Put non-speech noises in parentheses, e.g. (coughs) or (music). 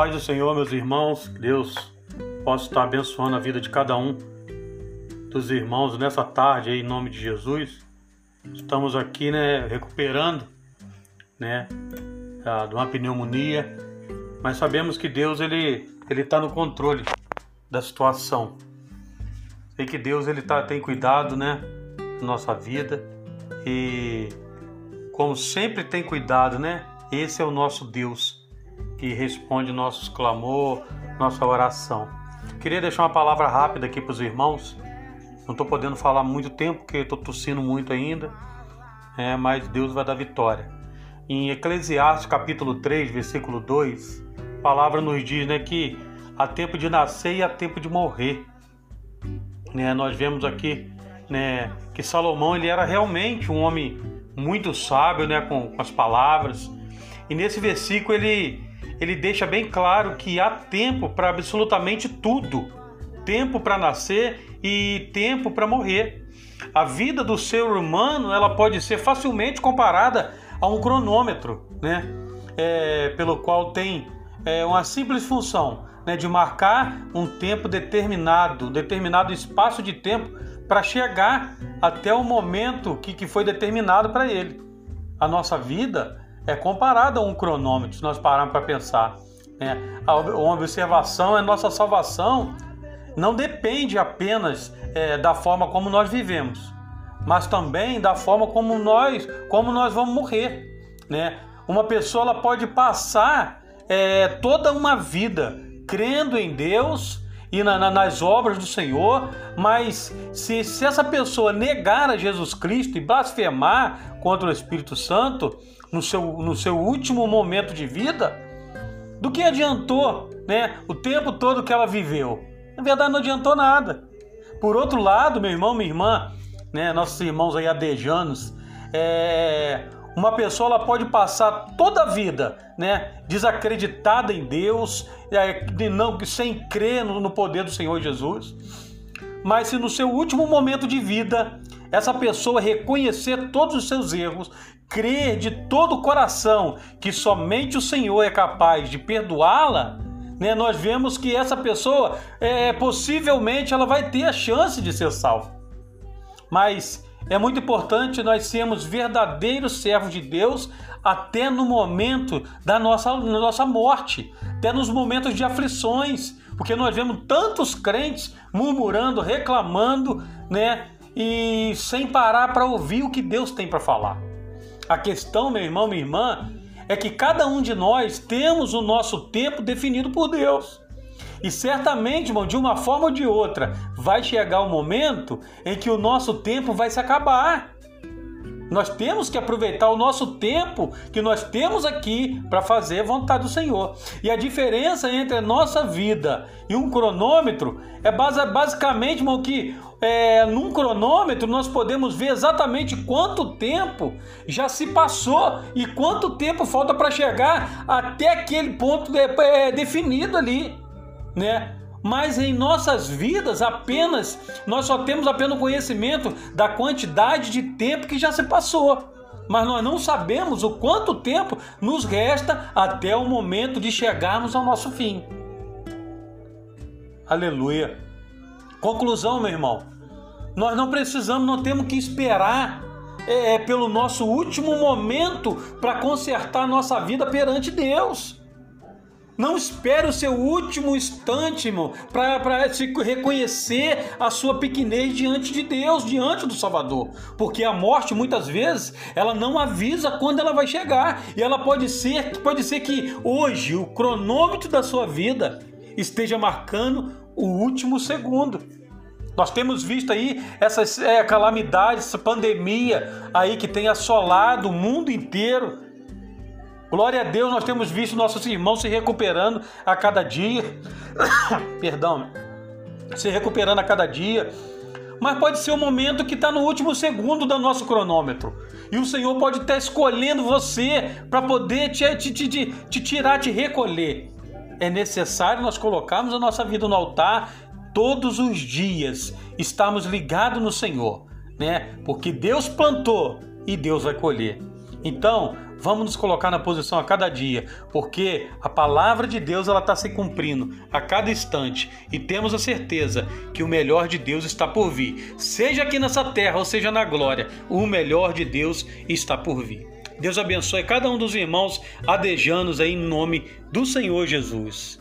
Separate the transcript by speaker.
Speaker 1: Paz do Senhor, meus irmãos, Deus possa estar abençoando a vida de cada um dos irmãos nessa tarde, aí, em nome de Jesus. Estamos aqui, né, recuperando, né, de uma pneumonia, mas sabemos que Deus ele ele está no controle da situação. Sei que Deus ele tá, tem cuidado, né, da nossa vida e como sempre tem cuidado, né? Esse é o nosso Deus que responde nossos clamor, nossa oração. Queria deixar uma palavra rápida aqui para os irmãos. Não estou podendo falar muito tempo, porque estou tossindo muito ainda, é, mas Deus vai dar vitória. Em Eclesiastes capítulo 3, versículo 2, a palavra nos diz né, que há tempo de nascer e há tempo de morrer. Né, nós vemos aqui né, que Salomão ele era realmente um homem muito sábio né, com, com as palavras. E nesse versículo ele, ele deixa bem claro que há tempo para absolutamente tudo: tempo para nascer e tempo para morrer. A vida do ser humano ela pode ser facilmente comparada a um cronômetro, né? É, pelo qual tem é, uma simples função né, de marcar um tempo determinado, determinado espaço de tempo para chegar até o momento que, que foi determinado para ele. A nossa vida é comparada a um cronômetro, se nós pararmos para pensar. Né? A observação é nossa salvação, não depende apenas é, da forma como nós vivemos, mas também da forma como nós, como nós vamos morrer. Né? Uma pessoa ela pode passar é, toda uma vida crendo em Deus, e na, na, nas obras do Senhor, mas se, se essa pessoa negar a Jesus Cristo e blasfemar contra o Espírito Santo no seu, no seu último momento de vida, do que adiantou né, o tempo todo que ela viveu? Na verdade, não adiantou nada. Por outro lado, meu irmão, minha irmã, né, nossos irmãos aí adejanos, é, uma pessoa ela pode passar toda a vida, né, desacreditada em Deus, de não sem crer no poder do Senhor Jesus. Mas se no seu último momento de vida essa pessoa reconhecer todos os seus erros, crer de todo o coração que somente o Senhor é capaz de perdoá-la, né, nós vemos que essa pessoa é, possivelmente ela vai ter a chance de ser salva. Mas é muito importante nós sermos verdadeiros servos de Deus até no momento da nossa, da nossa morte, até nos momentos de aflições, porque nós vemos tantos crentes murmurando, reclamando, né? E sem parar para ouvir o que Deus tem para falar. A questão, meu irmão, minha irmã, é que cada um de nós temos o nosso tempo definido por Deus. E certamente, irmão, de uma forma ou de outra, vai chegar o um momento em que o nosso tempo vai se acabar. Nós temos que aproveitar o nosso tempo que nós temos aqui para fazer a vontade do Senhor. E a diferença entre a nossa vida e um cronômetro é basicamente, irmão, que é, num cronômetro nós podemos ver exatamente quanto tempo já se passou e quanto tempo falta para chegar até aquele ponto é, definido ali né? Mas em nossas vidas apenas nós só temos apenas conhecimento da quantidade de tempo que já se passou. Mas nós não sabemos o quanto tempo nos resta até o momento de chegarmos ao nosso fim. Aleluia. Conclusão, meu irmão. Nós não precisamos, não temos que esperar é, pelo nosso último momento para consertar nossa vida perante Deus. Não espere o seu último instante, irmão, para se reconhecer a sua pequenez diante de Deus, diante do Salvador. Porque a morte, muitas vezes, ela não avisa quando ela vai chegar. E ela pode ser, pode ser que hoje o cronômetro da sua vida esteja marcando o último segundo. Nós temos visto aí essas é, calamidades, essa pandemia aí que tem assolado o mundo inteiro Glória a Deus, nós temos visto nossos irmãos se recuperando a cada dia. (coughs) Perdão, se recuperando a cada dia. Mas pode ser o um momento que está no último segundo do nosso cronômetro. E o Senhor pode estar escolhendo você para poder te, te, te, te tirar, te recolher. É necessário nós colocarmos a nossa vida no altar todos os dias, estarmos ligados no Senhor, né? Porque Deus plantou e Deus vai colher. Então, Vamos nos colocar na posição a cada dia, porque a palavra de Deus ela está se cumprindo a cada instante e temos a certeza que o melhor de Deus está por vir, seja aqui nessa terra ou seja na glória, o melhor de Deus está por vir. Deus abençoe cada um dos irmãos adejanos aí em nome do Senhor Jesus.